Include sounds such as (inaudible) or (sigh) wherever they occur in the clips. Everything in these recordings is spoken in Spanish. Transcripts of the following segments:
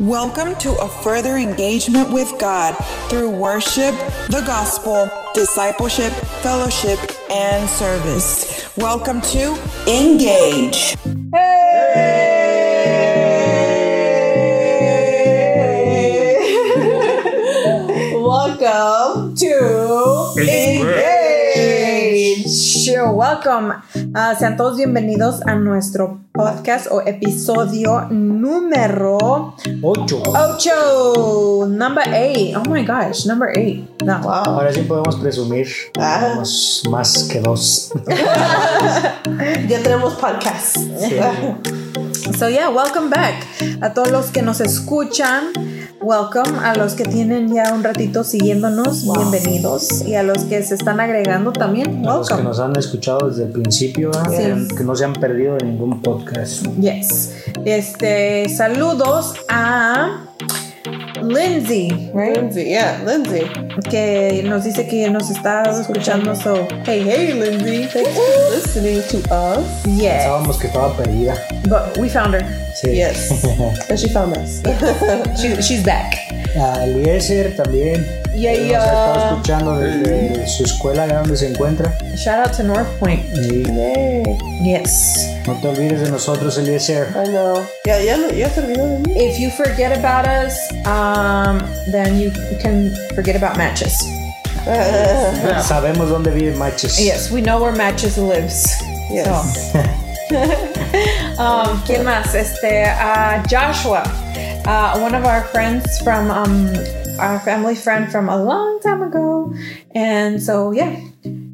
Welcome to a further engagement with God through worship, the gospel, discipleship, fellowship, and service. Welcome to Engage. Hey! Welcome to Engage. Welcome. Ah, sean todos bienvenidos a nuestro podcast o episodio número 8. 8. Number 8. Oh my gosh, number 8. No. Wow. Ahora sí podemos presumir. Ah. Tenemos más que dos. (laughs) Ya tenemos podcast. (laughs) So yeah, welcome back. A todos los que nos escuchan, welcome. A los que tienen ya un ratito siguiéndonos, bienvenidos. Y a los que se están agregando también, A los que welcome. nos han escuchado desde el principio, que, no se han perdido de ningún podcast. Yes. Este, saludos a Lindsay, right? Lindsay, yeah, Lindsay. que nos dice que nos está escuchando. So, hey, hey, Lindsay. Thanks for listening to us. Yeah, Pensábamos que estaba perdida. but we found her. Sí. Yes. (laughs) And she found us. (laughs) She, she's back. A Eliezer también. Yeah, que yeah. Nos ha estado escuchando desde su escuela, allá donde se encuentra. Shout out to North Point. Y Yay. Yes. no te olvides de nosotros, Eliezer. I know. Ya, ya, no- ya se olvidó de mí. If you forget about us, um, then you can forget about Matches. (laughs) Sabemos dónde vive Matches. Yes, we know where Matches lives. Yes. So. (laughs) um, ¿Quién más? Este, uh, Joshua, uh, one of our friends from um, our family friend from a long time ago, and so yeah,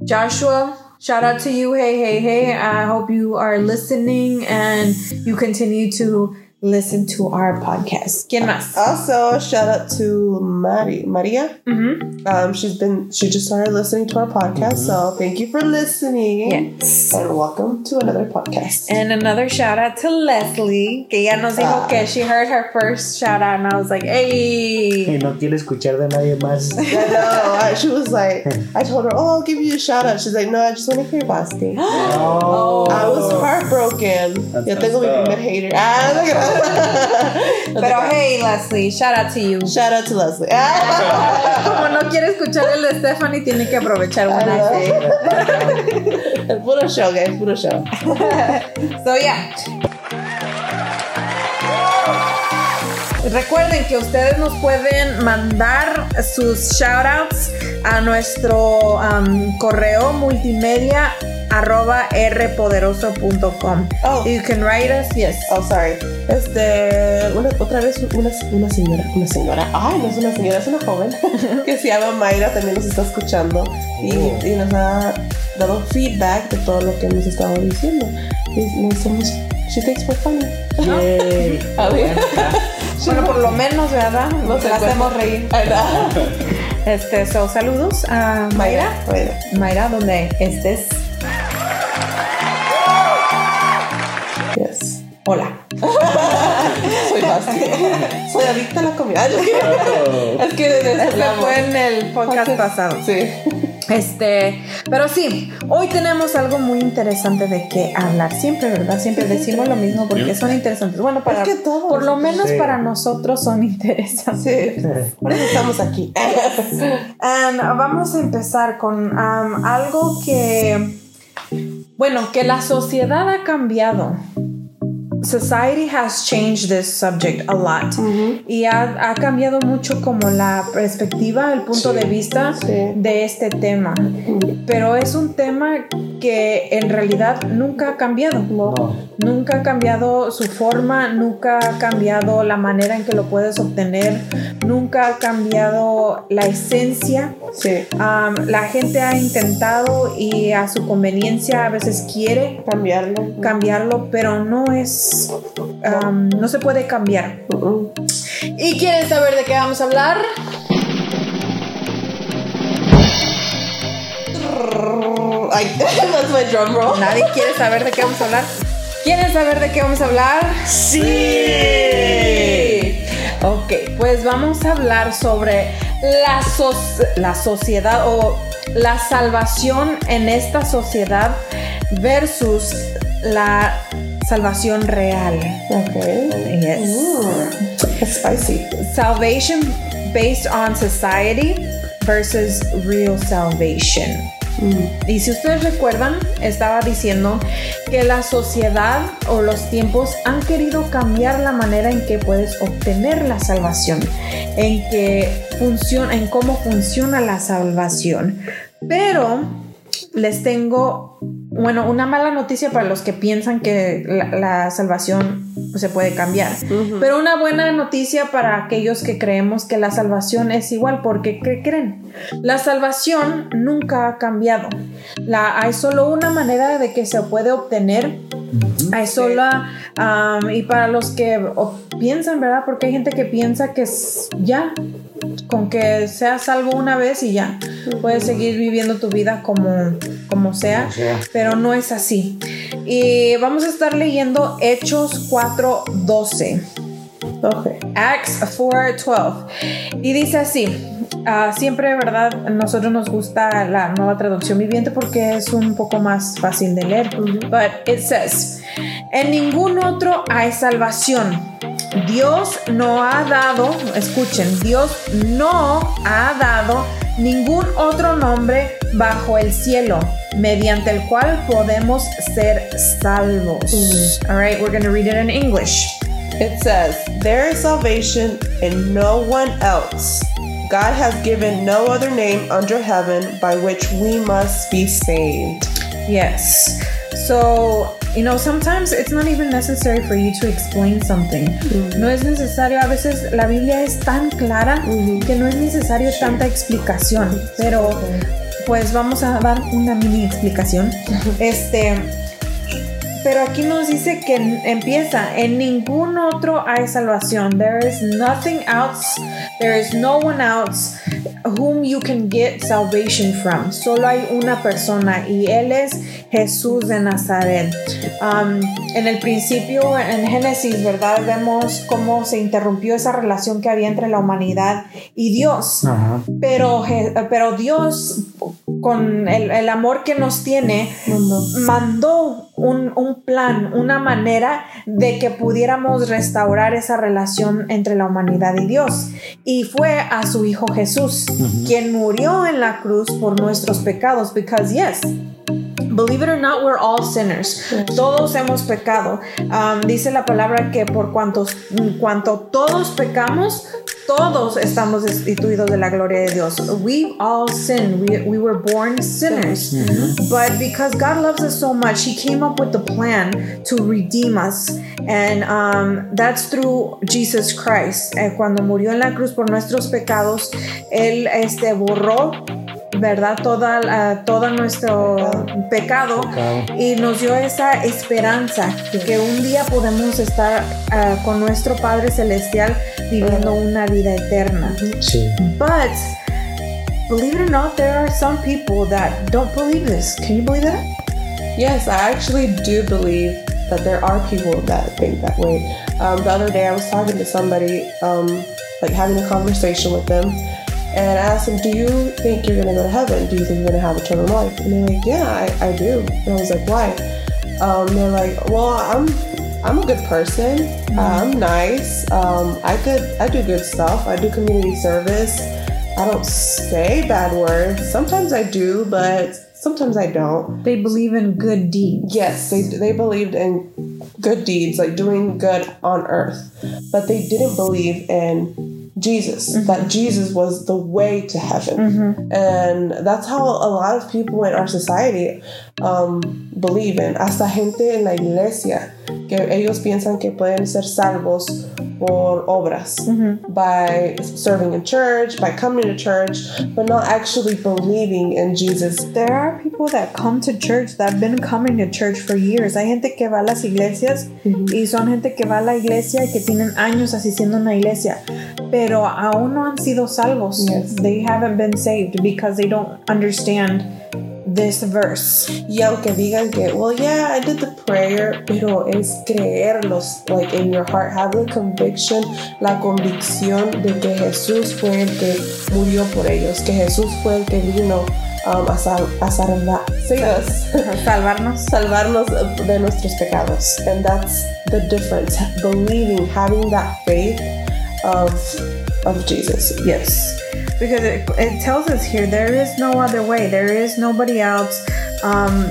Joshua. Shout out to you. Hey, hey, hey. I hope you are listening and you continue to listen to our podcast. ¿Quién más? Also, shout out to Mari, Maria. Mm-hmm. Um, she's been, she just started listening to our podcast. So thank you for listening. Yes. And welcome to another podcast. And another shout out to Leslie, que ya nos dijo Ah. que she heard her first shout out, and I was like, hey. Y no quiere escuchar de nadie más. (laughs) I know. I- She was like, I told her, oh, I'll give you a shout out. She's like, no, I just want to hear Basti. (gasps) Oh. I was heartbroken. That's Ya tengo mi messed up. primer hater. Ah, look at that. (laughs) Pero hey, Leslie, shout out to you. Shout out to Leslie. (laughs) Como no quiere escuchar el de Stephanie, tiene que aprovechar una. (laughs) El puro show, guys. Puro show. So yeah. Recuerden que ustedes nos pueden mandar sus shoutouts a nuestro um, correo multimedia arroba rpoderoso.com. Oh. You can write us, yes. Oh, sorry. Este, una, otra vez una, una señora, una señora, ay, no es una señora, es una joven (laughs) que se llama Mayra, también nos está escuchando y, Oh. y nos ha dado feedback de todo lo que hemos estado diciendo. Y nos somos, she takes for funny. Yay. (laughs) A ver. (laughs) Bueno, por lo menos, ¿verdad? No Nos se hacemos reír. Este, so, saludos a Mayra. Mayra. Mayra, donde estés. Hola. (laughs) Soy Basti. (laughs) Soy adicta a la comida. (laughs) Es que desde Este fue en el podcast pasado. Sí. Este, pero sí, hoy tenemos algo muy interesante de qué hablar. Siempre, ¿verdad? Siempre decimos lo mismo porque son interesantes. Bueno, para, Es que todos. por lo menos Sí. para nosotros son interesantes. Sí. Por eso estamos aquí. And vamos a empezar con um, algo que, bueno, que la sociedad ha cambiado. Society has changed this subject a lot. Y ha, ha cambiado mucho como la perspectiva, el punto Sí. de vista Sí. de este tema. Pero es un tema que en realidad nunca ha cambiado. No. Nunca ha cambiado su forma, nunca ha cambiado la manera en que lo puedes obtener, nunca ha cambiado la esencia. Sí. Um, la gente ha intentado y a su conveniencia a veces quiere Cambiarlo. cambiarlo, pero no es, um, no se puede cambiar. ¿Y quieren saber de qué vamos a hablar? Ay, (laughs) my drum roll. Nadie quiere saber de qué vamos a hablar. ¿Quieren saber de qué vamos a hablar? Sí. Ok, pues vamos a hablar sobre la, la sociedad o la salvación en esta sociedad versus la salvación real. Ok. Yes. Mm. Spicy. salvation based on society versus real salvation. Y si ustedes recuerdan, estaba diciendo que la sociedad o los tiempos han querido cambiar la manera en que puedes obtener la salvación, en que funciona, en cómo funciona la salvación. Pero les tengo, bueno, una mala noticia para los que piensan que la, la salvación pues, se puede cambiar. Pero una buena noticia para aquellos que creemos que la salvación es igual, porque ¿qué creen? La salvación nunca ha cambiado. La, hay solo una manera de que se puede obtener. Hay solo, um, y para los que piensan, ¿verdad? Porque hay gente que piensa que es ya, con que seas salvo una vez y ya, puedes seguir viviendo tu vida como, como sea, Como sea. pero no es así. Y vamos a estar leyendo Hechos 4:12. Okay. Acts 4:12. Y dice así, ah, siempre, ¿verdad? Nosotros nos gusta la nueva traducción viviente porque es un poco más fácil de leer. But it says, en ningún otro hay salvación. Dios no ha dado, escuchen, Dios no ha dado ningún otro nombre bajo el cielo mediante el cual podemos ser salvos. All right, we're going to read it in English. It says, There is salvation in no one else. God has given no other name under heaven by which we must be saved. Yes. So, you know, sometimes it's not even necessary for you to explain something. Mm-hmm. No es necesario, a veces la Biblia es tan clara mm-hmm. que no es necesario tanta explicación, pero pues vamos a dar una mini explicación. (laughs) Este, pero aquí nos dice que empieza, en ningún otro hay salvación. There is nothing else, there is no one else whom you can get salvation from. Solo hay una persona y él es Jesús de Nazaret. Um, en el principio, en Génesis, ¿verdad? Vemos cómo se interrumpió esa relación que había entre la humanidad y Dios. Ajá. Pero, pero Dios, con el, el amor que nos tiene, mandó un, un plan, una manera de que pudiéramos restaurar esa relación entre la humanidad y Dios. Y fue a su Hijo Jesús, quien murió en la cruz por nuestros pecados. Because, yes, Believe it or not, we're all sinners. Todos hemos pecado. Um, dice la palabra que por cuantos, cuanto todos pecamos, todos estamos destituidos de la gloria de Dios. We all sin. We, we were born sinners. But because God loves us so much, He came up with the plan to redeem us. And um, that's through Jesus Christ. Eh, cuando murió en la cruz por nuestros pecados, Él este, borró ¿verdad? Toda, la- todo nuestro pecado, Pecado. y nos dio esa esperanza que un día podemos estar ah, con nuestro Padre Celestial viviendo una vida eterna. Sí. But, believe it or not, there are some people that don't believe this. Can you believe that? Yes, I actually do believe that there are people that think that way. Um, the other day, I was talking to somebody, um, like having a conversation with them, and I asked them, "Do you think you're gonna go to heaven? Do you think you're gonna have eternal life?" And they're like, "Yeah, I, I do." And I was like, "Why?" Um, they're like, "Well, I'm." I'm a good person. I'm nice. Um, I could. I do good stuff. I do community service. I don't say bad words. Sometimes I do, but sometimes I don't. They believe in good deeds. Yes, they they believed in good deeds, like doing good on earth, but they didn't believe in Jesus. That Jesus was the way to heaven, and that's how a lot of people in our society um, believe in. Hasta gente en la iglesia que ellos piensan que pueden ser salvos por obras by serving in church, by coming to church, but not actually believing in Jesus. There are people that come to church that have been coming to church for years. Hay gente que va a las iglesias y son gente que va a la iglesia y que tienen años asistiendo a una iglesia, pero aún no han sido salvos. Yes. They haven't been saved because they don't understand this verse. Y aunque digan que, well, yeah, I did the prayer, pero es creerlos, like in your heart, have the conviction, la convicción de que Jesús fue el que murió por ellos, que Jesús fue el que vino um, a, sal a salva- (laughs) Salvarnos. salvarnos de nuestros pecados. And that's the difference. Believing, having that faith of of Jesus. Yes, because it, it tells us here there is no other way. There is nobody else. Um,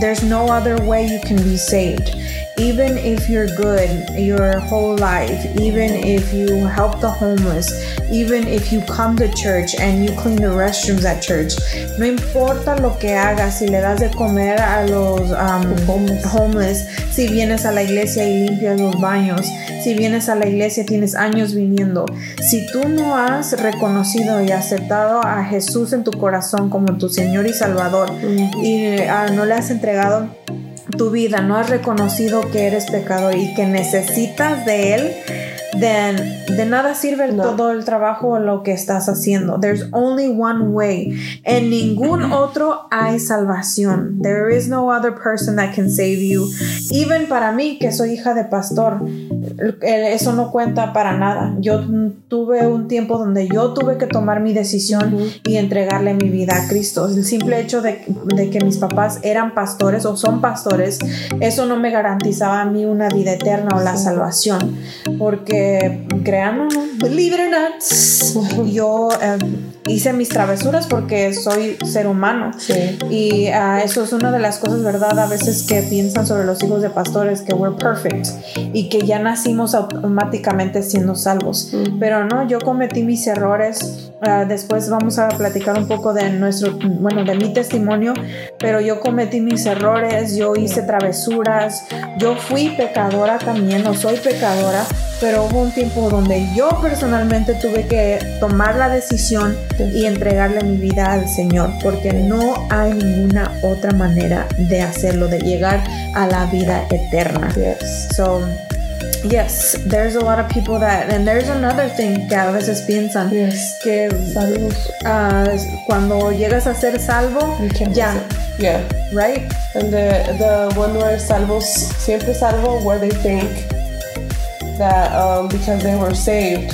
there's no other way you can be saved. Even if you're good your whole life, even if you help the homeless, even if you come to church and you clean the restrooms at church, no importa lo que hagas, si le das de comer a los um, Homeless. homeless, si vienes a la iglesia y limpias los baños, si vienes a la iglesia tienes años viniendo, si tú no has reconocido y aceptado a Jesús en tu corazón como tu Señor y Salvador y ah, no le has entregado tu vida, no has reconocido que eres pecador y que necesitas de Él, then, de nada sirve No. todo el trabajo o lo que estás haciendo. There's only one way. En ningún otro hay salvación. There is no other person that can save you. Even para mí, que soy hija de pastor, eso no cuenta para nada. Yo tuve un tiempo donde yo tuve que tomar mi decisión y entregarle mi vida a Cristo. El simple hecho de, de que mis papás eran pastores o son pastores, eso no me garantizaba a mí una vida eterna o la salvación. Porque, créanlo, believe it or not, yo eh, hice mis travesuras porque soy ser humano. Sí. Y ah, eso es una de las cosas, ¿verdad? A veces que piensan sobre los hijos de pastores que we're perfect y que ya nacimos automáticamente siendo salvos. Pero no, yo cometí mis errores. Ah, después vamos a platicar un poco de nuestro, bueno, de mi testimonio, pero yo cometí mis errores, yo hice travesuras, yo fui pecadora también, no soy pecadora, pero hubo un tiempo donde yo personalmente tuve que tomar la decisión y entregarle mi vida al Señor, porque no hay ninguna otra manera de hacerlo, de llegar a la vida eterna. Yes. So, yes, there's a lot of people that, and there's another thing que a veces piensan Yes. que ah, cuando llegas a ser salvo, ya, it. Yeah. right? And the the one where salvos siempre salvo where they think that um, because they were saved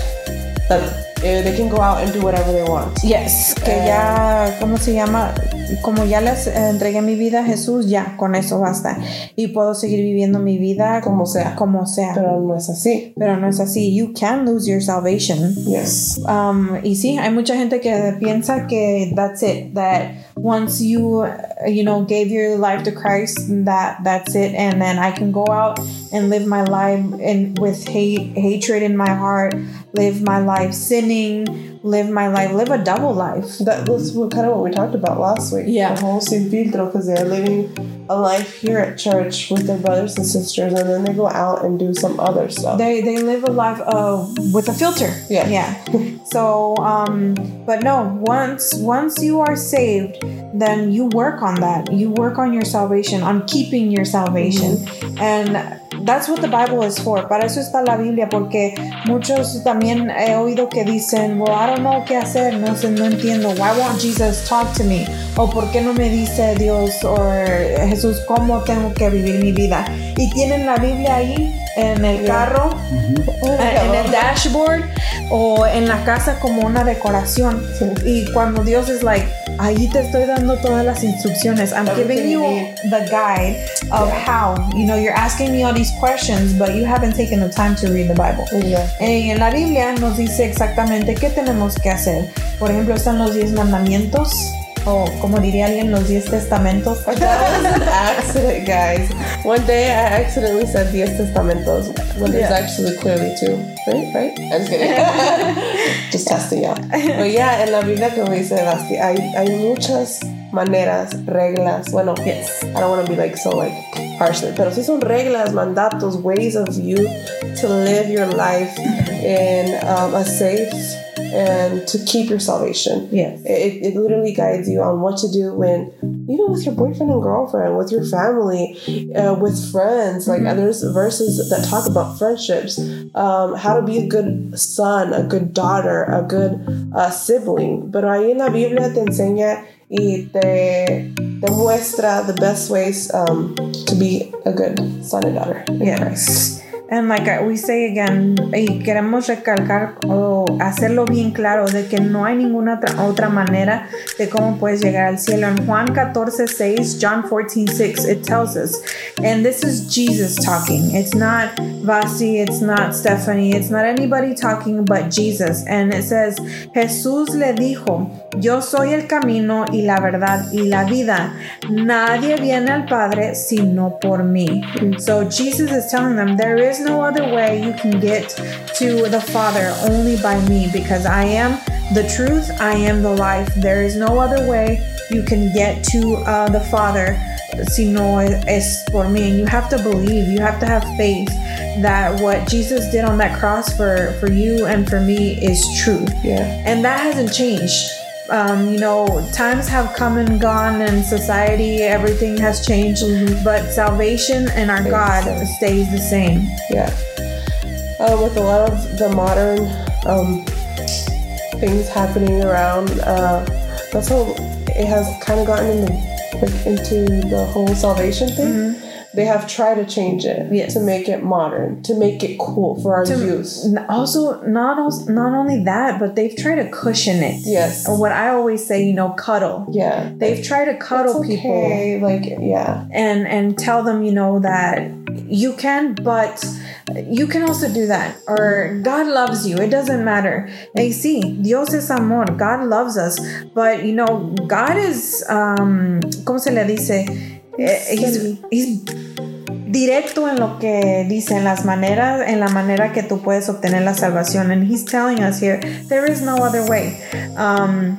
that eh, they can go out and do whatever they want. Yes, que Eh. ya, ¿cómo se llama? Como ya les eh, entregué mi vida a Jesús, ya, con eso basta. Y puedo seguir viviendo mi vida Como sea. Como sea. Pero no es así. Pero no es así. You can lose your salvation. Yes. Um, y sí, hay mucha gente que piensa que that's it, that once you, you know, gave your life to Christ, that that's it, and then I can go out and live my life in with hate, hatred in my heart, live my life sinning, live my life, live a double life. That was kind of what we talked about last week. Yeah. The whole sin filtro because they're living a life here at church with their brothers and sisters and then they go out and do some other stuff. They they live a life uh, with a filter. Yeah. Yeah. (laughs) So um but no, once once you are saved, then you work on that. You work on your salvation, on keeping your salvation. And that's what the Bible is for. Para eso está la Biblia porque muchos también he oído que dicen, "Well, I don't know qué hacer, no sé, no entiendo. Why won't Jesus talk to me?" O ¿por qué no me dice Dios o Jesús cómo tengo que vivir mi vida? Y tienen la Biblia ahí en el carro eh, en el dashboard o en la casa como una decoración. Sí. Y cuando Dios es like, ahí te estoy dando todas las instrucciones. I'm giving you the guide of how. You know, you're asking me all these questions, but you haven't taken the time to read the Bible. Yeah. Eh, en la Biblia nos dice exactamente qué tenemos que hacer. Por ejemplo, están los 10 mandamientos, o como diría alguien, los 10 testamentos. That was an accident, guys. One day I accidentally said Diez Testamentos when there's Yeah. actually clearly two. Right? Right? I'm just kidding. (laughs) just testing y'all. But yeah, en la Biblia, como dice Basti, hay, hay muchas maneras, reglas. Bueno, Yes. I don't want to be like so like harsh, pero sí son reglas, mandatos, ways of you to live your life in um, a safe and to keep your salvation. Yes. It, it literally guides you on what to do when, even with your boyfriend and girlfriend, with your family, uh, with friends. Like there's verses that talk about friendships, um, how to be a good son, a good daughter, a good uh, sibling. Pero ahí en la Biblia te enseña y te, te muestra the best ways um, to be a good son and daughter. in Christ. And like we say again, y queremos recalcar o hacerlo bien claro de que no hay ninguna otra manera de cómo puedes llegar al cielo. En Juan 14, 6, John 14, 6, it tells us, and this is Jesus talking. It's not Vasi, it's not Stephanie, it's not anybody talking but Jesus. And it says, Jesús le dijo, yo soy el camino y la verdad y la vida. Nadie viene al Padre sino por mí. So Jesus is telling them there is no other way you can get to the Father only by me because I am the truth, I am the life. There is no other way you can get to uh, the Father sino es por me. And you have to believe, you have to have faith that what Jesus did on that cross for, for you and for me is true. Yeah. And that hasn't changed. Um, you know, times have come and gone, and society, everything has changed, but salvation and our Stays God the stays the same. Yeah. Uh, with a lot of the modern um, things happening around, uh, that's how it has kind of gotten in the, like into the whole salvation thing. They have tried to change it. Yes. to make it modern, to make it cool for our To- youth. Also, not not only that, but they've tried to cushion it. Yes. What I always say, you know, cuddle. Yeah. They've tried to cuddle It's people. Like, yeah. and and tell them you know that you can but you can also do that or god loves you it doesn't matter hey sí dios es amor god loves us but you know god is um cómo se le dice he's, he's directo en lo que dice en las maneras en la manera que tú puedes obtener la salvación. And he's telling us here there is no other way. Um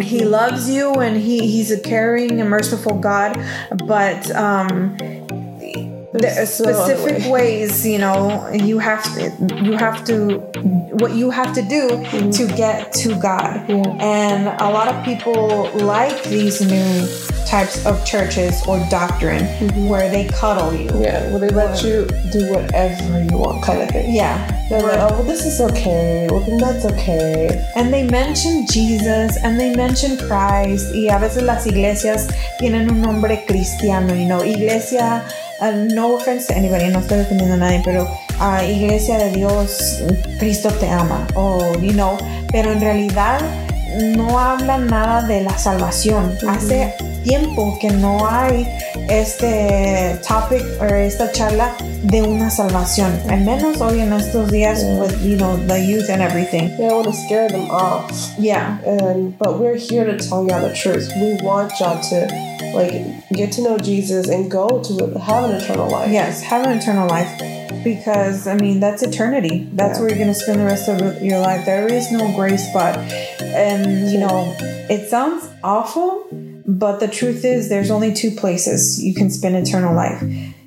he loves you and he he's a caring and merciful god but um there are no specific way. ways you know you have to you have to what you have to do to get to god. Yeah. and a lot of people like these new types of churches or doctrine where they cuddle you Yeah. Well, they let you do whatever you want, kind of thing. yeah They're like, oh, well, this is okay. Well, then that's okay. And they mention Jesus and they mention Christ y a veces las iglesias tienen un nombre cristiano, you know, iglesia, uh, no offense to anybody, no estoy defendiendo a nadie, pero uh, iglesia de Dios, Cristo te ama, o, you know, pero en realidad no hablan nada de la salvación. Hace tiempo que no hay este topic o esta charla de una salvación, al menos hoy en estos días Yeah. with, you know, the youth and everything. They want to scare them off. Yeah. and but we're here to tell y'all the truth. We want y'all to like get to know Jesus and go to have an eternal life. Yes, have an eternal life. Because, I mean, that's eternity. That's Yeah. where you're going to spend the rest of your life. There is no gray spot. And, you know, it sounds awful, but the truth is, there's only two places you can spend eternal life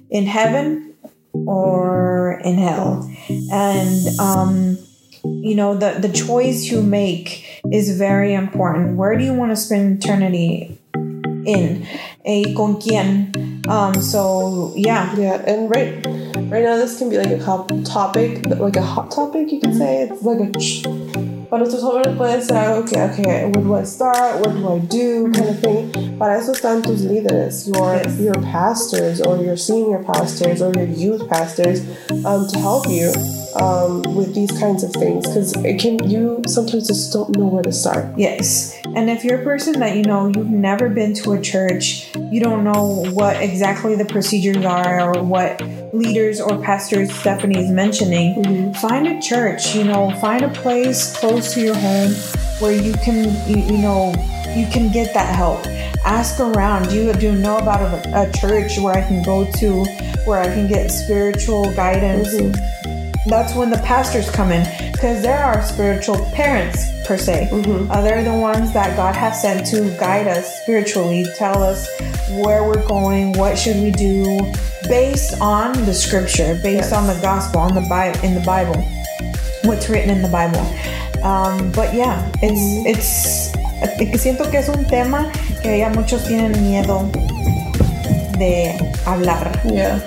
in heaven or in hell. And, um, you know, the, the choice you make is very important. Where do you want to spend eternity in? Eh, ¿Con quién? Um, so, yeah. Yeah, and right right now this can be like a hot topic, like a hot topic you can say. It's like a para nosotros jóvenes puede ser algo que, okay, where do I start? What do I do? Kind of thing. Para eso están tus líderes, your Yes. your pastors or your senior pastors or your youth pastors, um, to help you um, with these kinds of things because it can you sometimes just don't know where to start. Yes. And if you're a person that you know you've never been to a church, you don't know what exactly the procedures are or what leaders or pastors Stephanie is mentioning, find a church, you know, find a place close to your home where you can you, you know you can get that help. Ask around. Do you do you know about a, a church where I can go to where I can get spiritual guidance? That's when the pastors come in because they're our spiritual parents per se. Uh, they're the ones that god has sent to guide us spiritually tell us where we're going what should we do based on the scripture based Yes. on the gospel on the bible in the bible what's written in the bible. Um, but yeah it's it's eh, siento que es un tema que ya muchos tienen miedo de hablar. Yeah,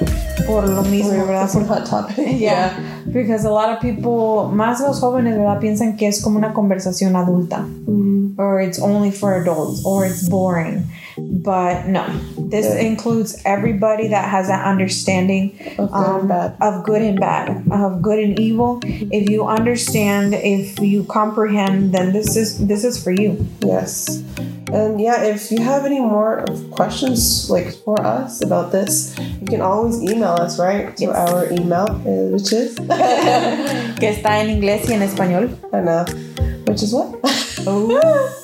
por lo mismo verdad? it's a hot topic. (laughs) yeah, Because a lot of people, más los jóvenes, ¿verdad? Piensan que es como una conversación adulta. Mm-hmm. Or it's only for adults, or it's boring. But no, this Yeah. includes everybody that has that understanding Of good and um, bad. of good and bad, of good and evil. If you understand, if you comprehend, then this is this is for you. Yes. And yeah, if you have any more questions like for us about this, you can always email us, right? To Yes. our email, which is (laughs) Que está en inglés y en español. I know. Which is what? Oh.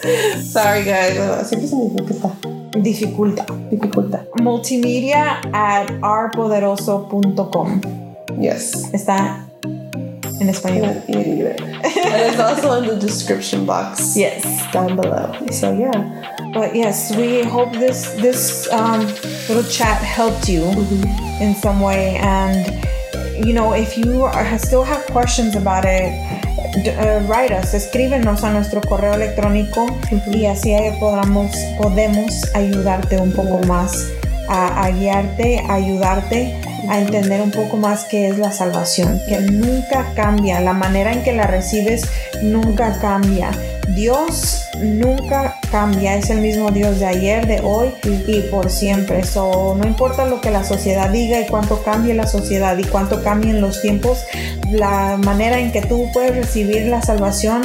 (laughs) Sorry guys. Siempre se me dificulta. Dificulta. Dificulta. Multimedia at rpoderoso.com. Yes. Está en español. Yeah, yeah. and it's also in the description box Yes. down below. So yeah. But yes, we hope this this um, little chat helped you in some way. And you know, if you are, still have questions about it, uh, write us, escríbenos a nuestro correo electrónico y así ahí podamos podemos ayudarte un poco más a, a guiarte, a ayudarte a entender un poco más qué es la salvación, que nunca cambia, la manera en que la recibes nunca cambia. Dios nunca cambia, es el mismo Dios de ayer, de hoy y por siempre. So, no importa lo que la sociedad diga y cuánto cambie la sociedad y cuánto cambien los tiempos, la manera en que tú puedes recibir la salvación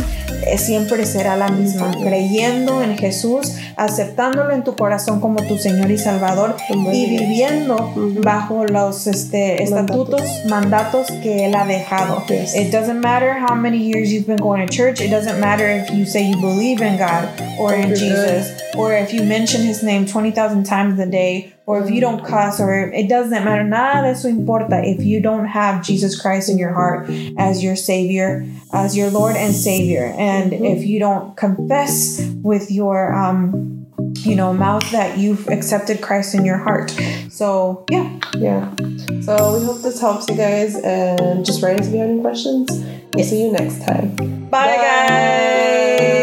siempre será la misma, creyendo en Jesús, aceptándolo en tu corazón como tu Señor y Salvador y viviendo bajo los este, estatutos, mandatos. que Él ha dejado. It doesn't matter how many years you've been going to church. It doesn't matter if you say you believe in God or in Jesus, or if you mention His name 20,000 times a day, or if you don't cuss, or it doesn't matter. Nada de eso importa if you don't have Jesus Christ in your heart as your Savior, as your Lord and Savior. And if you don't confess with your, um, you know, mouth that you've accepted Christ in your heart. So, yeah. Yeah. So we hope this helps you guys and just write us if you have any questions. We'll see you next time. Bye, Bye. guys.